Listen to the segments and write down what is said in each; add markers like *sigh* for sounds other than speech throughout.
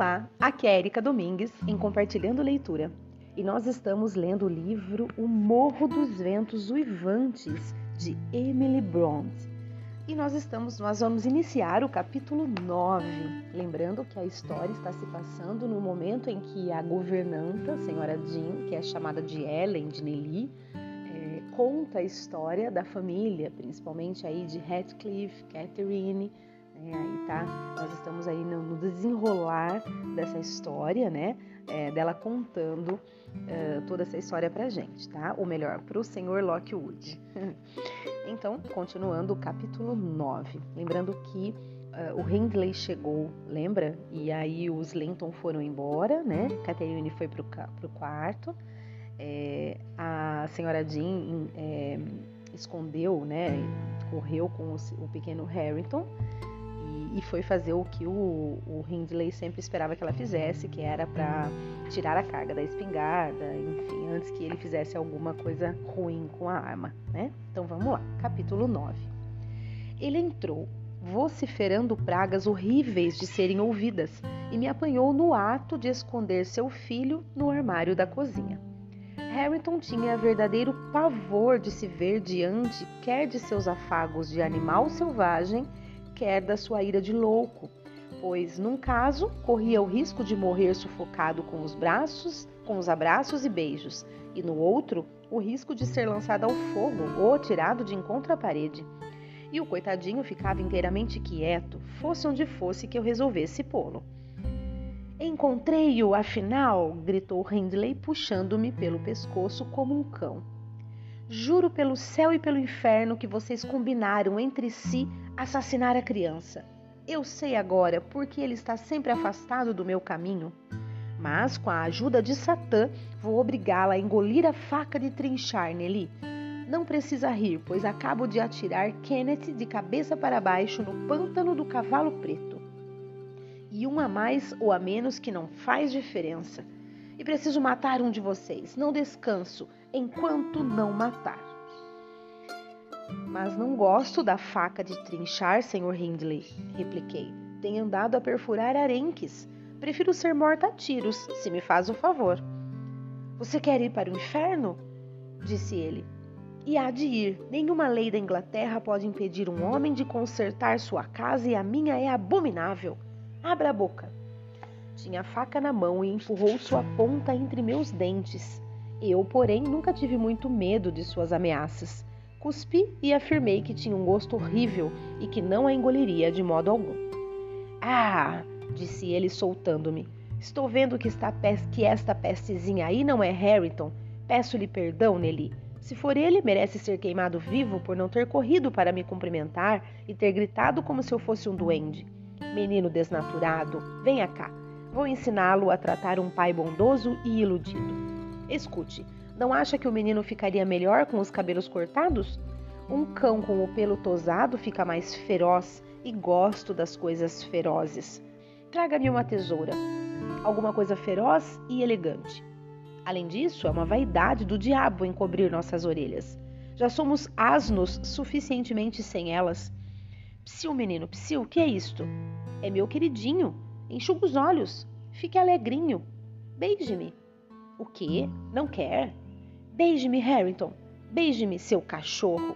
Olá, aqui é Erika Domingues em Compartilhando Leitura e nós estamos lendo o livro O Morro dos Ventos Uivantes de Emily Bront. E nós estamos, nós vamos iniciar o capítulo 9, lembrando que a história está se passando no momento em que a governanta, a senhora Jean, que é chamada de Ellen de Nelly, é, conta a história da família, principalmente aí de Heathcliff, Catherine, é, aí tá, nós estamos aí no, no desenrolar dessa história, né? É, dela contando uh, toda essa história pra gente, tá? Ou melhor, pro senhor Lockwood. *laughs* então, continuando o capítulo 9. Lembrando que uh, o Hindley chegou, lembra? E aí os Lenton foram embora, né? Catherine foi pro, pro quarto. É, a senhora Jean é, escondeu, né? Correu com o, o pequeno Harrington e, foi fazer o que o, o Hindley sempre esperava que ela fizesse, que era para tirar a carga da espingarda, enfim, antes que ele fizesse alguma coisa ruim com a arma, né? Então vamos lá, capítulo 9. Ele entrou, vociferando pragas horríveis de serem ouvidas, e me apanhou no ato de esconder seu filho no armário da cozinha. Harrington tinha verdadeiro pavor de se ver diante quer de seus afagos de animal selvagem, quer da sua ira de louco, pois num caso corria o risco de morrer sufocado com os braços, com os abraços e beijos, e no outro o risco de ser lançado ao fogo ou tirado de encontro à parede. E o coitadinho ficava inteiramente quieto, fosse onde fosse que eu resolvesse pô-lo. Encontrei-o, afinal! gritou Hindley, puxando-me pelo pescoço como um cão. Juro pelo céu e pelo inferno que vocês combinaram entre si assassinar a criança. Eu sei agora porque ele está sempre afastado do meu caminho. Mas, com a ajuda de Satã, vou obrigá-la a engolir a faca de trinchar nele. Não precisa rir, pois acabo de atirar Kenneth de cabeça para baixo no pântano do cavalo preto. E um a mais ou a menos que não faz diferença e preciso matar um de vocês. Não descanso enquanto não matar. Mas não gosto da faca de trinchar, Sr. Hindley, repliquei. Tenho andado a perfurar arenques. Prefiro ser morta a tiros, se me faz o favor. Você quer ir para o inferno? disse ele. E há de ir. Nenhuma lei da Inglaterra pode impedir um homem de consertar sua casa e a minha é abominável. Abra a boca. Tinha a faca na mão e empurrou sua ponta entre meus dentes. Eu, porém, nunca tive muito medo de suas ameaças. Cuspi e afirmei que tinha um gosto horrível e que não a engoliria de modo algum. Ah! disse ele, soltando-me. Estou vendo que, está que esta pestezinha aí não é Harrington. Peço-lhe perdão, Nelly. Se for ele, merece ser queimado vivo por não ter corrido para me cumprimentar e ter gritado como se eu fosse um duende. Menino desnaturado, venha cá. Vou ensiná-lo a tratar um pai bondoso e iludido. Escute, não acha que o menino ficaria melhor com os cabelos cortados? Um cão com o pelo tosado fica mais feroz e gosto das coisas ferozes. Traga-me uma tesoura, alguma coisa feroz e elegante. Além disso, é uma vaidade do diabo encobrir nossas orelhas. Já somos asnos suficientemente sem elas. Psiu, menino, psiu, que é isto? É meu queridinho, Enxuga os olhos. Fique alegrinho. Beije-me. O quê? Não quer? Beije-me, Harrington. Beije-me, seu cachorro.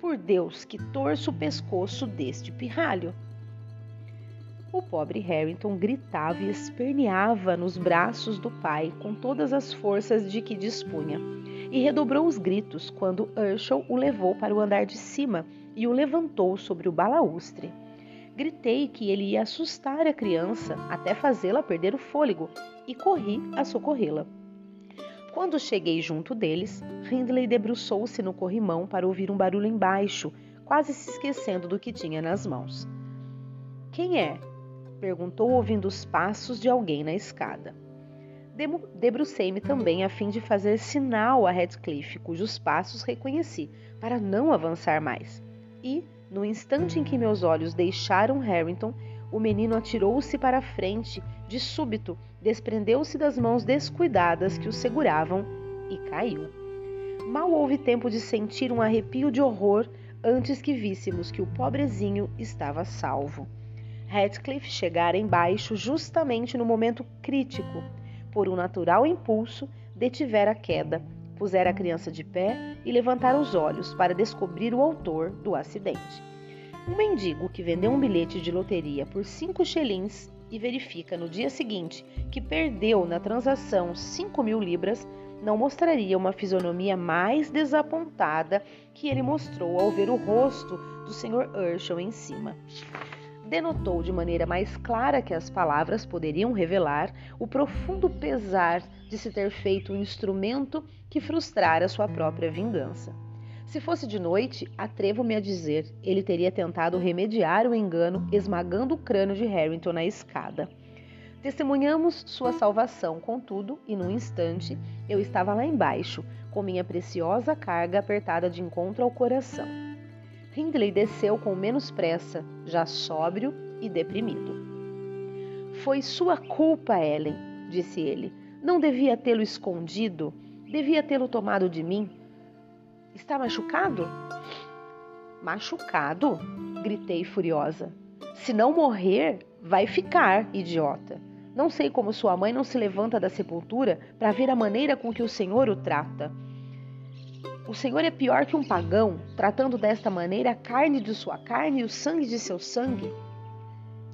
Por Deus, que torço o pescoço deste pirralho. O pobre Harrington gritava e esperneava nos braços do pai com todas as forças de que dispunha, e redobrou os gritos quando Herschel o levou para o andar de cima e o levantou sobre o balaustre. Gritei que ele ia assustar a criança até fazê-la perder o fôlego e corri a socorrê-la. Quando cheguei junto deles, Hindley debruçou-se no corrimão para ouvir um barulho embaixo, quase se esquecendo do que tinha nas mãos. Quem é? perguntou, ouvindo os passos de alguém na escada. Debrucei-me também a fim de fazer sinal a Redcliffe, cujos passos reconheci, para não avançar mais. E, no instante em que meus olhos deixaram Harrington, o menino atirou-se para a frente, de súbito, desprendeu-se das mãos descuidadas que o seguravam e caiu. Mal houve tempo de sentir um arrepio de horror antes que víssemos que o pobrezinho estava salvo. Radcliffe chegara embaixo justamente no momento crítico. Por um natural impulso, detivera a queda, pusera a criança de pé e levantara os olhos para descobrir o autor do acidente. Um mendigo que vendeu um bilhete de loteria por cinco shillings e verifica no dia seguinte que perdeu na transação cinco mil libras não mostraria uma fisionomia mais desapontada que ele mostrou ao ver o rosto do Sr. Urshel em cima. Denotou de maneira mais clara que as palavras poderiam revelar o profundo pesar de se ter feito um instrumento que frustrara sua própria vingança. Se fosse de noite, atrevo-me a dizer, ele teria tentado remediar o engano esmagando o crânio de Harrington na escada. Testemunhamos sua salvação, contudo, e num instante eu estava lá embaixo, com minha preciosa carga apertada de encontro ao coração. Hindley desceu com menos pressa, já sóbrio e deprimido. Foi sua culpa, Ellen, disse ele. Não devia tê-lo escondido, devia tê-lo tomado de mim. Está machucado? Machucado? gritei furiosa. Se não morrer, vai ficar, idiota. Não sei como sua mãe não se levanta da sepultura para ver a maneira com que o Senhor o trata. O Senhor é pior que um pagão, tratando desta maneira a carne de sua carne e o sangue de seu sangue.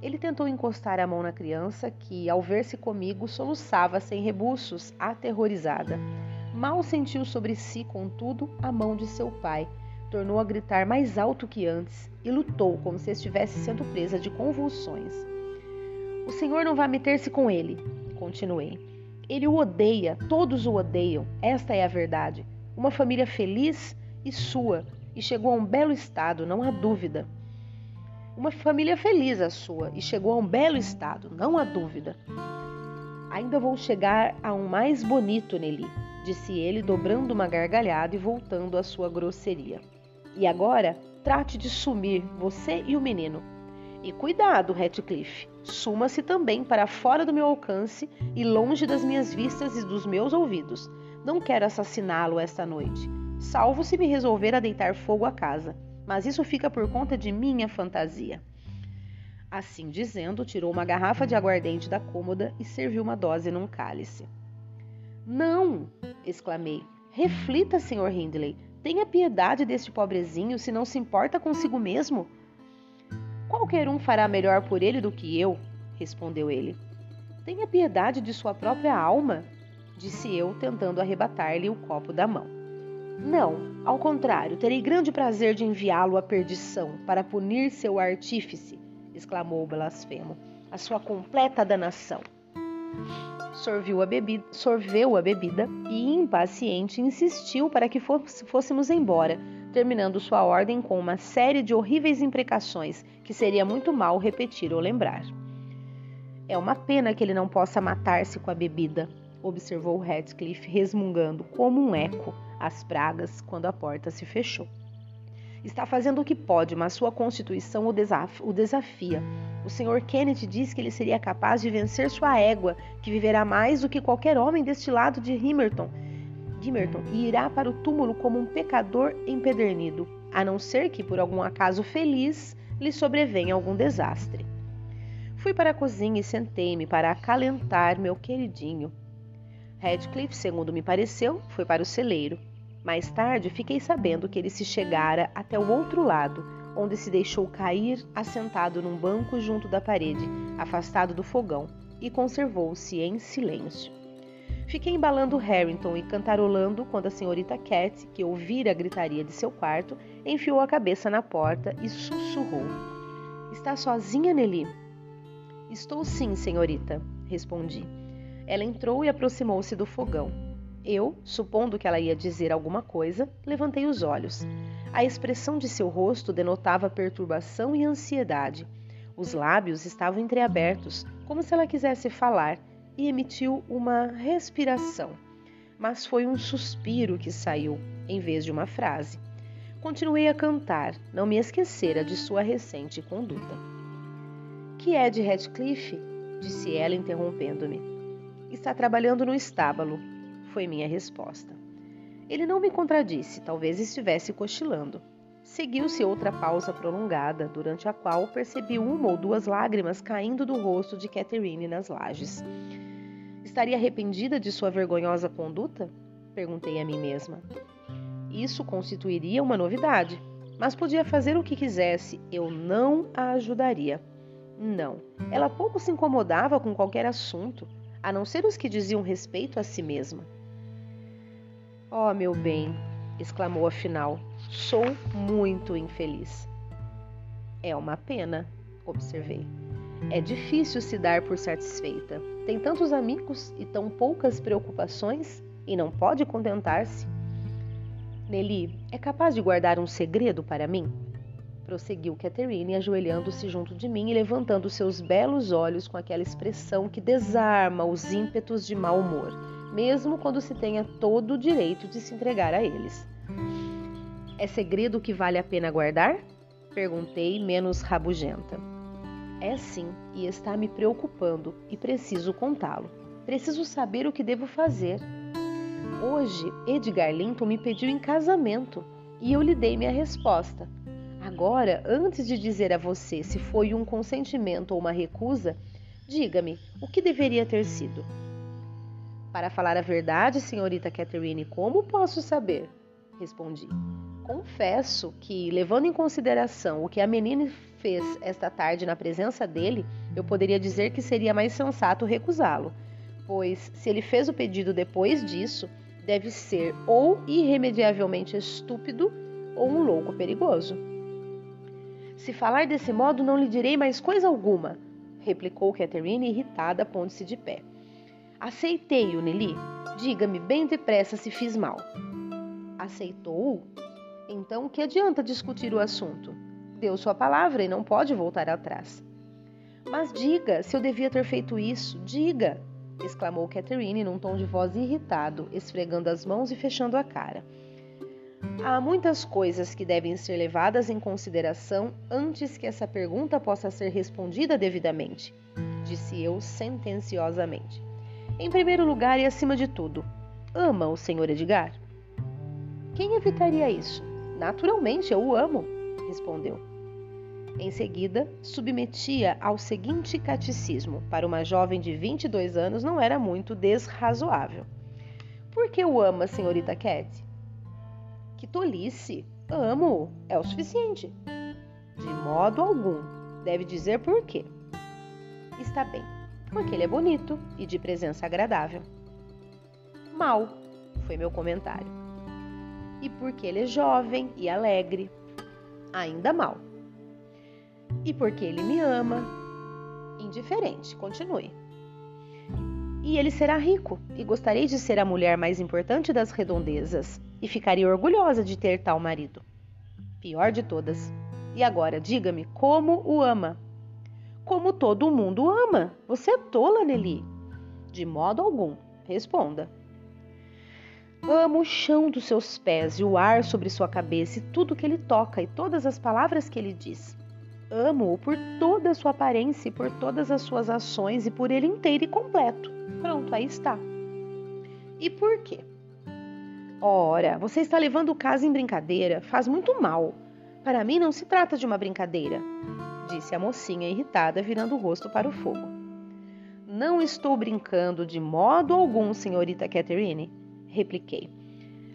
Ele tentou encostar a mão na criança, que, ao ver-se comigo, soluçava sem rebuços, aterrorizada. Mal sentiu sobre si, contudo, a mão de seu pai. Tornou a gritar mais alto que antes e lutou como se estivesse sendo presa de convulsões. O Senhor não vai meter-se com ele, continuei. Ele o odeia, todos o odeiam, esta é a verdade. Uma família feliz e sua, e chegou a um belo estado, não há dúvida. Uma família feliz a sua, e chegou a um belo estado, não há dúvida. Ainda vou chegar a um mais bonito nele, disse ele, dobrando uma gargalhada e voltando à sua grosseria. E agora, trate de sumir, você e o menino. E cuidado, Ratcliffe, suma-se também para fora do meu alcance e longe das minhas vistas e dos meus ouvidos. Não quero assassiná-lo esta noite, salvo se me resolver a deitar fogo à casa, mas isso fica por conta de minha fantasia. Assim dizendo, tirou uma garrafa de aguardente da cômoda e serviu uma dose num cálice. Não! exclamei. Reflita, Sr. Hindley. Tenha piedade deste pobrezinho se não se importa consigo mesmo. Qualquer um fará melhor por ele do que eu, respondeu ele. Tenha piedade de sua própria alma, disse eu, tentando arrebatar-lhe o copo da mão. Não, ao contrário, terei grande prazer de enviá-lo à perdição para punir seu artífice, exclamou o blasfemo, a sua completa danação. Sorveu a, bebida, sorveu a bebida e, impaciente, insistiu para que fôssemos embora, terminando sua ordem com uma série de horríveis imprecações que seria muito mal repetir ou lembrar. É uma pena que ele não possa matar-se com a bebida, observou Radcliffe, resmungando como um eco as pragas quando a porta se fechou. Está fazendo o que pode, mas sua constituição o, desaf o desafia. O Sr. Kennedy diz que ele seria capaz de vencer sua égua, que viverá mais do que qualquer homem deste lado de Himerton Gimerton e irá para o túmulo como um pecador empedernido, a não ser que, por algum acaso feliz, lhe sobrevenha algum desastre. Fui para a cozinha e sentei-me para acalentar meu queridinho. Radcliffe, segundo me pareceu, foi para o celeiro. Mais tarde fiquei sabendo que ele se chegara até o outro lado, onde se deixou cair assentado num banco junto da parede, afastado do fogão, e conservou-se em silêncio. Fiquei embalando Harrington e cantarolando quando a senhorita Cat, que ouvira a gritaria de seu quarto, enfiou a cabeça na porta e sussurrou: Está sozinha, Nelly? Estou sim, senhorita, respondi. Ela entrou e aproximou-se do fogão. Eu, supondo que ela ia dizer alguma coisa, levantei os olhos. A expressão de seu rosto denotava perturbação e ansiedade. Os lábios estavam entreabertos, como se ela quisesse falar, e emitiu uma respiração, mas foi um suspiro que saiu em vez de uma frase. Continuei a cantar, não me esquecera de sua recente conduta. Que é de Radcliffe? disse ela, interrompendo-me. Está trabalhando no estábulo, foi minha resposta. Ele não me contradisse, talvez estivesse cochilando. Seguiu-se outra pausa prolongada, durante a qual percebi uma ou duas lágrimas caindo do rosto de Catherine nas lajes. Estaria arrependida de sua vergonhosa conduta? Perguntei a mim mesma. Isso constituiria uma novidade, mas podia fazer o que quisesse, eu não a ajudaria. Não, ela pouco se incomodava com qualquer assunto, a não ser os que diziam respeito a si mesma. Oh, meu bem, exclamou afinal, sou muito infeliz. É uma pena, observei. É difícil se dar por satisfeita. Tem tantos amigos e tão poucas preocupações e não pode contentar-se. Nelly, é capaz de guardar um segredo para mim? Prosseguiu Catherine, ajoelhando-se junto de mim e levantando seus belos olhos com aquela expressão que desarma os ímpetos de mau humor, mesmo quando se tenha todo o direito de se entregar a eles. É segredo que vale a pena guardar? Perguntei, menos rabugenta. É sim, e está me preocupando, e preciso contá-lo. Preciso saber o que devo fazer. Hoje, Edgar Linton me pediu em casamento e eu lhe dei minha resposta. Agora, antes de dizer a você se foi um consentimento ou uma recusa, diga-me o que deveria ter sido. Para falar a verdade, senhorita Catherine, como posso saber? Respondi. Confesso que, levando em consideração o que a menina fez esta tarde na presença dele, eu poderia dizer que seria mais sensato recusá-lo, pois, se ele fez o pedido depois disso, deve ser ou irremediavelmente estúpido ou um louco perigoso. Se falar desse modo, não lhe direi mais coisa alguma, replicou Catherine, irritada, pondo-se de pé. Aceitei-o. Diga-me bem depressa se fiz mal. Aceitou? Então, que adianta discutir o assunto? Deu sua palavra e não pode voltar atrás. Mas diga, se eu devia ter feito isso, diga! exclamou Catherine num tom de voz irritado, esfregando as mãos e fechando a cara. Há muitas coisas que devem ser levadas em consideração antes que essa pergunta possa ser respondida devidamente, disse eu sentenciosamente. Em primeiro lugar e acima de tudo, ama o Sr. Edgar? Quem evitaria isso? Naturalmente, eu o amo, respondeu. Em seguida, submetia ao seguinte catecismo. Para uma jovem de 22 anos, não era muito desrazoável. Por que o ama, senhorita Cat? Que tolice! Amo! É o suficiente. De modo algum. Deve dizer por quê. Está bem. Porque ele é bonito e de presença agradável. Mal, foi meu comentário e porque ele é jovem e alegre. Ainda mal. E porque ele me ama. Indiferente, continue. E ele será rico, e gostaria de ser a mulher mais importante das redondezas, e ficaria orgulhosa de ter tal marido. Pior de todas. E agora, diga-me, como o ama? Como todo mundo ama. Você é tola, Nelly. De modo algum. Responda. Amo o chão dos seus pés e o ar sobre sua cabeça e tudo que ele toca e todas as palavras que ele diz. Amo-o por toda a sua aparência e por todas as suas ações e por ele inteiro e completo. Pronto, aí está. E por quê? Ora, você está levando o caso em brincadeira. Faz muito mal. Para mim não se trata de uma brincadeira, disse a mocinha irritada, virando o rosto para o fogo. Não estou brincando de modo algum, senhorita Catherine repliquei.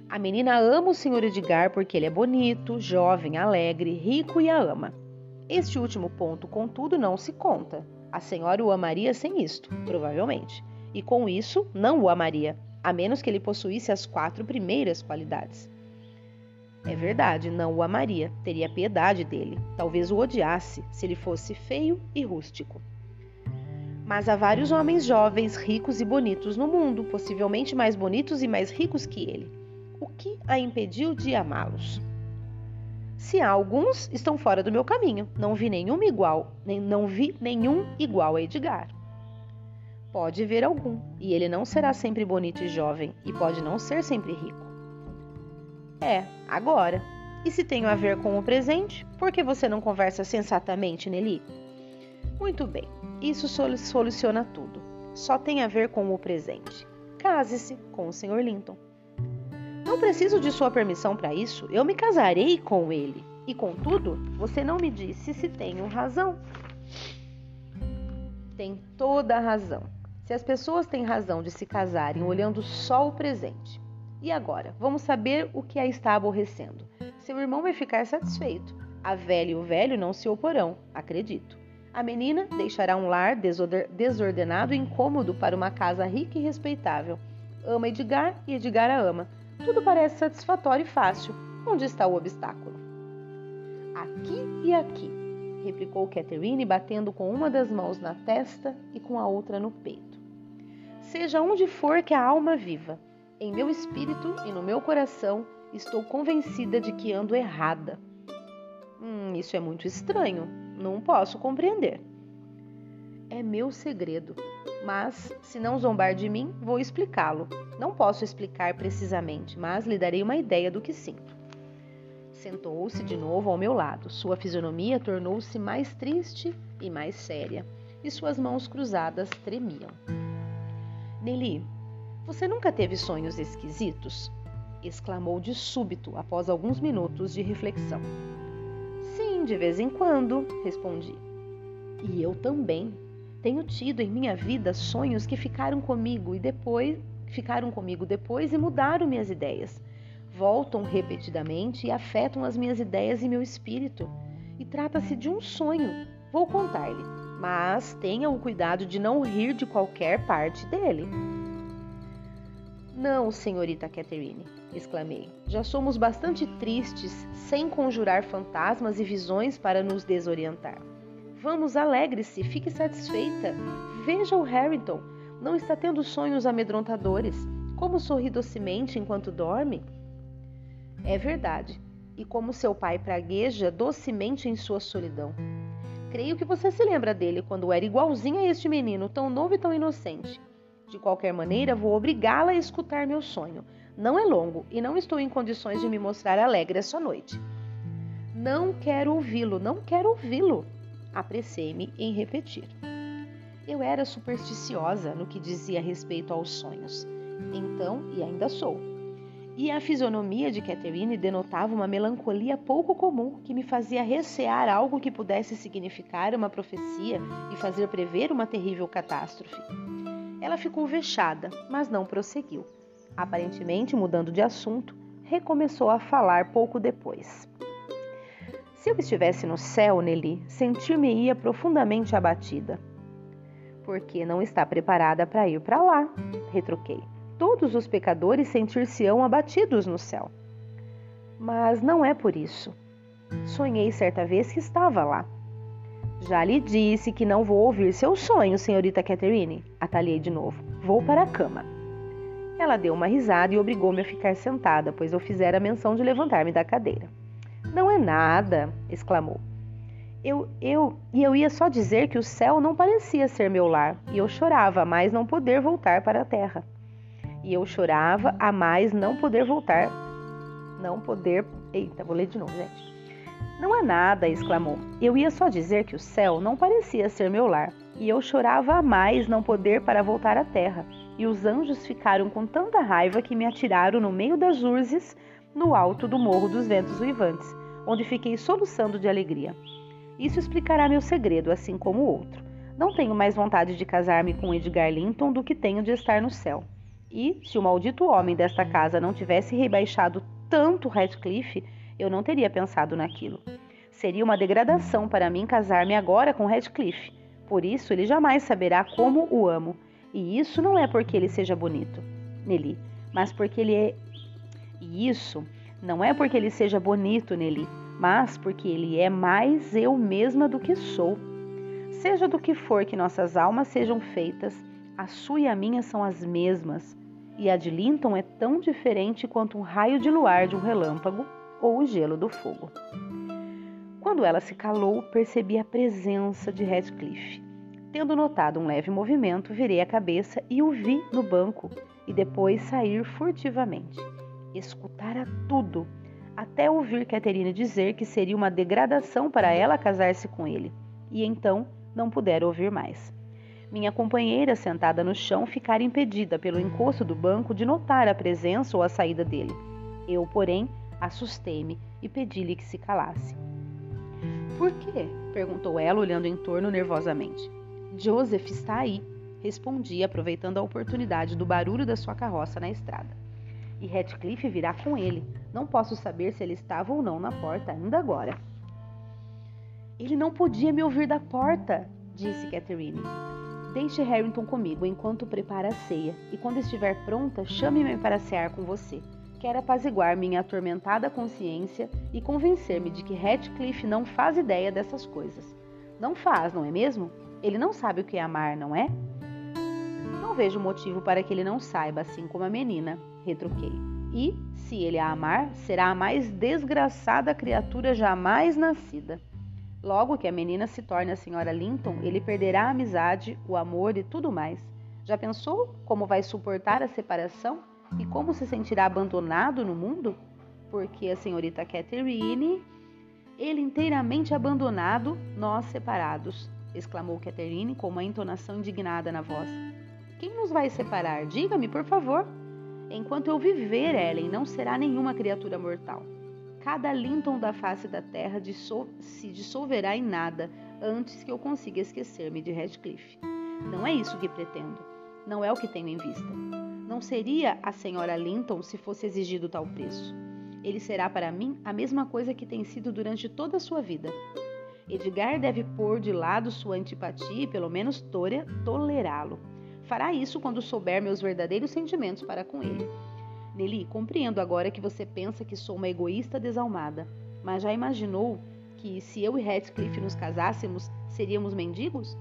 A menina ama o Sr. Edgar porque ele é bonito, jovem, alegre, rico e a ama. Este último ponto, contudo, não se conta. A senhora o amaria sem isto, provavelmente. E com isso, não o amaria, a menos que ele possuísse as quatro primeiras qualidades. É verdade, não o amaria, teria piedade dele, talvez o odiasse se ele fosse feio e rústico. Mas há vários homens jovens, ricos e bonitos no mundo, possivelmente mais bonitos e mais ricos que ele. O que a impediu de amá-los? Se há alguns, estão fora do meu caminho. Não vi nenhum igual, nem não vi nenhum igual a Edgar. Pode ver algum, e ele não será sempre bonito e jovem, e pode não ser sempre rico. É, agora. E se tem a ver com o presente, por que você não conversa sensatamente, Nelly? Muito bem, isso soluciona tudo. Só tem a ver com o presente. Case-se com o Sr. Linton. Não preciso de sua permissão para isso. Eu me casarei com ele. E contudo, você não me disse se tenho razão. Tem toda a razão. Se as pessoas têm razão de se casarem olhando só o presente. E agora, vamos saber o que a está aborrecendo. Seu irmão vai ficar satisfeito. A velha e o velho não se oporão, acredito. A menina deixará um lar desordenado e incômodo para uma casa rica e respeitável. Ama Edgar e Edgar a ama. Tudo parece satisfatório e fácil. Onde está o obstáculo? Aqui e aqui, replicou Catherine, batendo com uma das mãos na testa e com a outra no peito. Seja onde for que a alma viva, em meu espírito e no meu coração estou convencida de que ando errada. Hum, isso é muito estranho. Não posso compreender. É meu segredo, mas se não zombar de mim, vou explicá-lo. Não posso explicar precisamente, mas lhe darei uma ideia do que sinto. Sentou-se de novo ao meu lado. Sua fisionomia tornou-se mais triste e mais séria, e suas mãos cruzadas tremiam. Nelly, você nunca teve sonhos esquisitos? exclamou de súbito após alguns minutos de reflexão. Sim, de vez em quando, respondi. E eu também. Tenho tido em minha vida sonhos que ficaram comigo e depois ficaram comigo depois e mudaram minhas ideias. Voltam repetidamente e afetam as minhas ideias e meu espírito. E trata-se de um sonho. Vou contar-lhe, mas tenha o cuidado de não rir de qualquer parte dele. Não, senhorita Catherine, exclamei. Já somos bastante tristes sem conjurar fantasmas e visões para nos desorientar. Vamos, alegre-se, fique satisfeita. Veja o Harrington. Não está tendo sonhos amedrontadores. Como sorri docemente enquanto dorme? É verdade. E como seu pai pragueja docemente em sua solidão. Creio que você se lembra dele quando era igualzinho a este menino, tão novo e tão inocente. De qualquer maneira, vou obrigá-la a escutar meu sonho. Não é longo e não estou em condições de me mostrar alegre essa noite. Não quero ouvi-lo, não quero ouvi-lo. Apressei-me em repetir. Eu era supersticiosa no que dizia respeito aos sonhos. Então, e ainda sou. E a fisionomia de Catherine denotava uma melancolia pouco comum que me fazia recear algo que pudesse significar uma profecia e fazer prever uma terrível catástrofe. Ela ficou vexada, mas não prosseguiu. Aparentemente, mudando de assunto, recomeçou a falar pouco depois. Se eu estivesse no céu, Nelly, sentir-me-ia profundamente abatida. Porque não está preparada para ir para lá, retruquei. Todos os pecadores sentir-se-ão abatidos no céu. Mas não é por isso. Sonhei certa vez que estava lá. Já lhe disse que não vou ouvir seus sonhos, senhorita Catherine. Atalhei de novo. Vou para a cama. Ela deu uma risada e obrigou-me a ficar sentada, pois eu fizera menção de levantar-me da cadeira. Não é nada, exclamou. Eu, eu, e eu ia só dizer que o céu não parecia ser meu lar, e eu chorava a mais não poder voltar para a terra. E eu chorava a mais não poder voltar, não poder. Eita, vou ler de novo, gente. Não é nada, exclamou. Eu ia só dizer que o céu não parecia ser meu lar, e eu chorava a mais não poder para voltar à terra. E os anjos ficaram com tanta raiva que me atiraram no meio das urzes, no alto do Morro dos Ventos Uivantes, onde fiquei soluçando de alegria. Isso explicará meu segredo, assim como o outro. Não tenho mais vontade de casar-me com Edgar Linton do que tenho de estar no céu. E, se o maldito homem desta casa não tivesse rebaixado tanto Radcliffe, eu não teria pensado naquilo. Seria uma degradação para mim casar-me agora com Radcliffe. Por isso, ele jamais saberá como o amo. E isso não é porque ele seja bonito, Nelly, mas porque ele é. E isso não é porque ele seja bonito, Nelly, mas porque ele é mais eu mesma do que sou. Seja do que for que nossas almas sejam feitas, a sua e a minha são as mesmas. E a de Linton é tão diferente quanto um raio de luar de um relâmpago ou o gelo do fogo. Quando ela se calou, percebi a presença de Radcliffe. Tendo notado um leve movimento, virei a cabeça e o vi no banco e depois sair furtivamente. Escutara tudo, até ouvir Catherine dizer que seria uma degradação para ela casar-se com ele, e então não pudera ouvir mais. Minha companheira, sentada no chão, ficara impedida pelo encosto do banco de notar a presença ou a saída dele. Eu, porém, Assustei-me e pedi-lhe que se calasse. Por quê? perguntou ela, olhando em torno nervosamente. Joseph está aí, respondi, aproveitando a oportunidade do barulho da sua carroça na estrada. E Radcliffe virá com ele. Não posso saber se ele estava ou não na porta ainda agora. Ele não podia me ouvir da porta, disse Catherine. Deixe Harrington comigo enquanto prepara a ceia, e quando estiver pronta, chame-me para cear com você. Quero apaziguar minha atormentada consciência e convencer-me de que Ratcliffe não faz ideia dessas coisas. Não faz, não é mesmo? Ele não sabe o que é amar, não é? Não vejo motivo para que ele não saiba, assim como a menina, retruquei. E, se ele a amar, será a mais desgraçada criatura jamais nascida. Logo que a menina se torne a senhora Linton, ele perderá a amizade, o amor e tudo mais. Já pensou como vai suportar a separação e como se sentirá abandonado no mundo? Porque a senhorita Catherine, ele inteiramente abandonado, nós separados, exclamou Catherine com uma entonação indignada na voz. Quem nos vai separar? Diga-me, por favor. Enquanto eu viver, Ellen, não será nenhuma criatura mortal. Cada Linton da face da terra se dissolverá em nada antes que eu consiga esquecer-me de Radcliffe. Não é isso que pretendo. Não é o que tenho em vista. Não seria a senhora Linton se fosse exigido tal preço. Ele será para mim a mesma coisa que tem sido durante toda a sua vida. Edgar deve pôr de lado sua antipatia e, pelo menos, tolerá-lo. Fará isso quando souber meus verdadeiros sentimentos para com ele. Nelly, compreendo agora que você pensa que sou uma egoísta desalmada, mas já imaginou que se eu e Radcliffe nos casássemos, seríamos mendigos?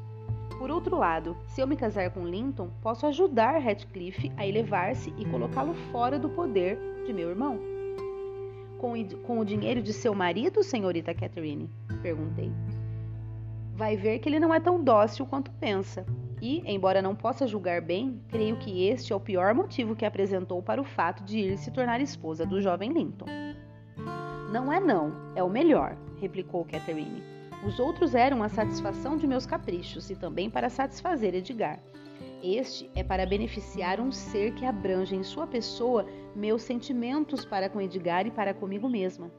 Por outro lado, se eu me casar com Linton, posso ajudar Radcliffe a elevar-se e colocá-lo fora do poder de meu irmão. Com, com o dinheiro de seu marido, senhorita Catherine? Perguntei. Vai ver que ele não é tão dócil quanto pensa. E, embora não possa julgar bem, creio que este é o pior motivo que apresentou para o fato de ir se tornar esposa do jovem Linton. Não é não, é o melhor, replicou Catherine. Os outros eram a satisfação de meus caprichos e também para satisfazer Edgar. Este é para beneficiar um ser que abrange em sua pessoa meus sentimentos para com Edgar e para comigo mesma.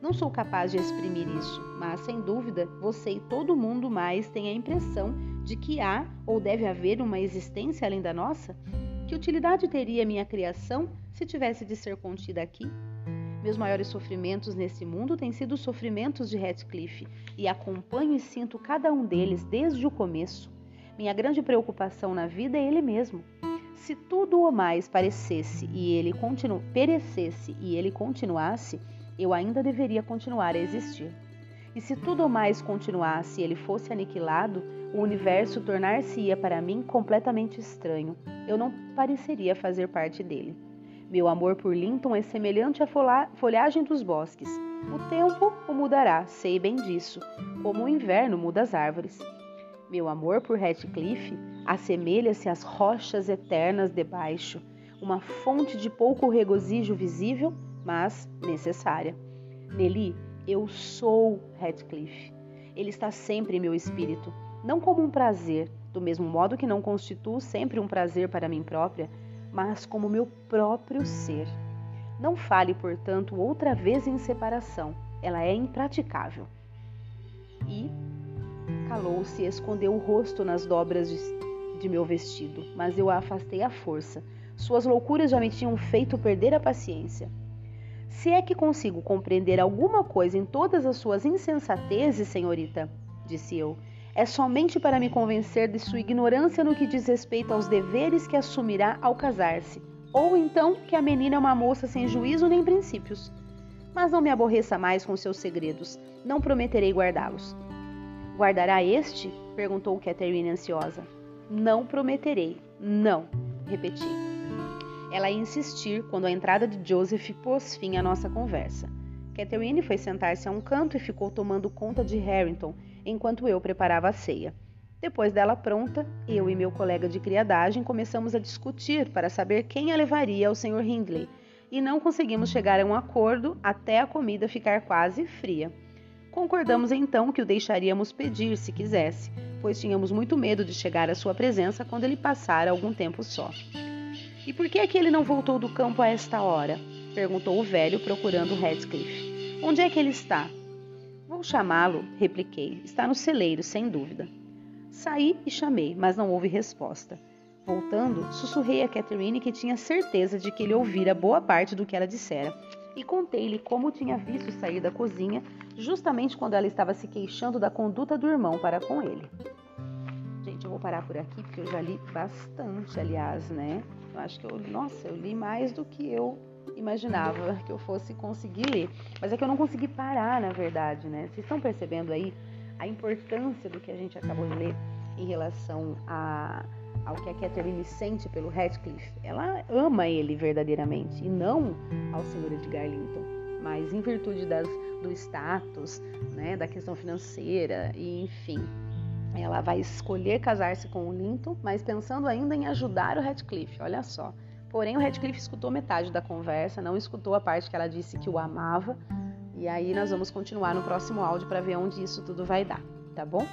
Não sou capaz de exprimir isso, mas sem dúvida você e todo mundo mais têm a impressão de que há ou deve haver uma existência além da nossa? Que utilidade teria minha criação se tivesse de ser contida aqui? Meus maiores sofrimentos nesse mundo têm sido os sofrimentos de Ratcliffe e acompanho e sinto cada um deles desde o começo. Minha grande preocupação na vida é ele mesmo. Se tudo o mais parecesse e ele continu perecesse e ele continuasse, eu ainda deveria continuar a existir. E se tudo mais continuasse e ele fosse aniquilado, o universo tornar-se-ia para mim completamente estranho. Eu não pareceria fazer parte dele. Meu amor por Linton é semelhante à folhagem dos bosques. O tempo o mudará, sei bem disso, como o inverno muda as árvores. Meu amor por Ratcliffe assemelha-se às rochas eternas debaixo, uma fonte de pouco regozijo visível mas necessária. Nelly, eu sou Radcliffe. Ele está sempre em meu espírito, não como um prazer, do mesmo modo que não constituo sempre um prazer para mim própria, mas como meu próprio ser. Não fale, portanto, outra vez em separação. Ela é impraticável. E calou-se e escondeu o rosto nas dobras de, de meu vestido, mas eu a afastei à força. Suas loucuras já me tinham feito perder a paciência. Se é que consigo compreender alguma coisa em todas as suas insensatezes, senhorita, disse eu, é somente para me convencer de sua ignorância no que diz respeito aos deveres que assumirá ao casar-se, ou então que a menina é uma moça sem juízo nem princípios. Mas não me aborreça mais com seus segredos, não prometerei guardá-los. Guardará este? perguntou Catherine ansiosa. Não prometerei, não, repeti. Ela ia insistir quando a entrada de Joseph pôs fim à nossa conversa. Catherine foi sentar-se a um canto e ficou tomando conta de Harrington enquanto eu preparava a ceia. Depois dela pronta, eu e meu colega de criadagem começamos a discutir para saber quem a levaria ao Sr. Hindley e não conseguimos chegar a um acordo até a comida ficar quase fria. Concordamos então que o deixaríamos pedir se quisesse, pois tínhamos muito medo de chegar à sua presença quando ele passara algum tempo só. E por que é que ele não voltou do campo a esta hora? perguntou o velho, procurando Radcliffe. Onde é que ele está? Vou chamá-lo, repliquei. Está no celeiro, sem dúvida. Saí e chamei, mas não houve resposta. Voltando, sussurrei a Catherine que tinha certeza de que ele ouvira boa parte do que ela dissera e contei-lhe como tinha visto sair da cozinha justamente quando ela estava se queixando da conduta do irmão para com ele. Gente, eu vou parar por aqui porque eu já li bastante, aliás, né? Eu acho que eu, nossa, eu li mais do que eu imaginava que eu fosse conseguir ler. Mas é que eu não consegui parar, na verdade, né? Vocês estão percebendo aí a importância do que a gente acabou de ler em relação a, ao que a Catherine sente pelo Radcliffe? Ela ama ele verdadeiramente e não ao Sr. Edgar Linton. Mas em virtude das, do status, né, da questão financeira e enfim, ela vai escolher casar-se com o Linton, mas pensando ainda em ajudar o Radcliffe. Olha só. Porém, o Radcliffe escutou metade da conversa, não escutou a parte que ela disse que o amava. E aí nós vamos continuar no próximo áudio para ver onde isso tudo vai dar, tá bom?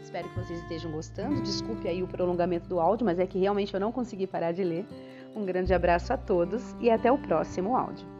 Espero que vocês estejam gostando. Desculpe aí o prolongamento do áudio, mas é que realmente eu não consegui parar de ler. Um grande abraço a todos e até o próximo áudio.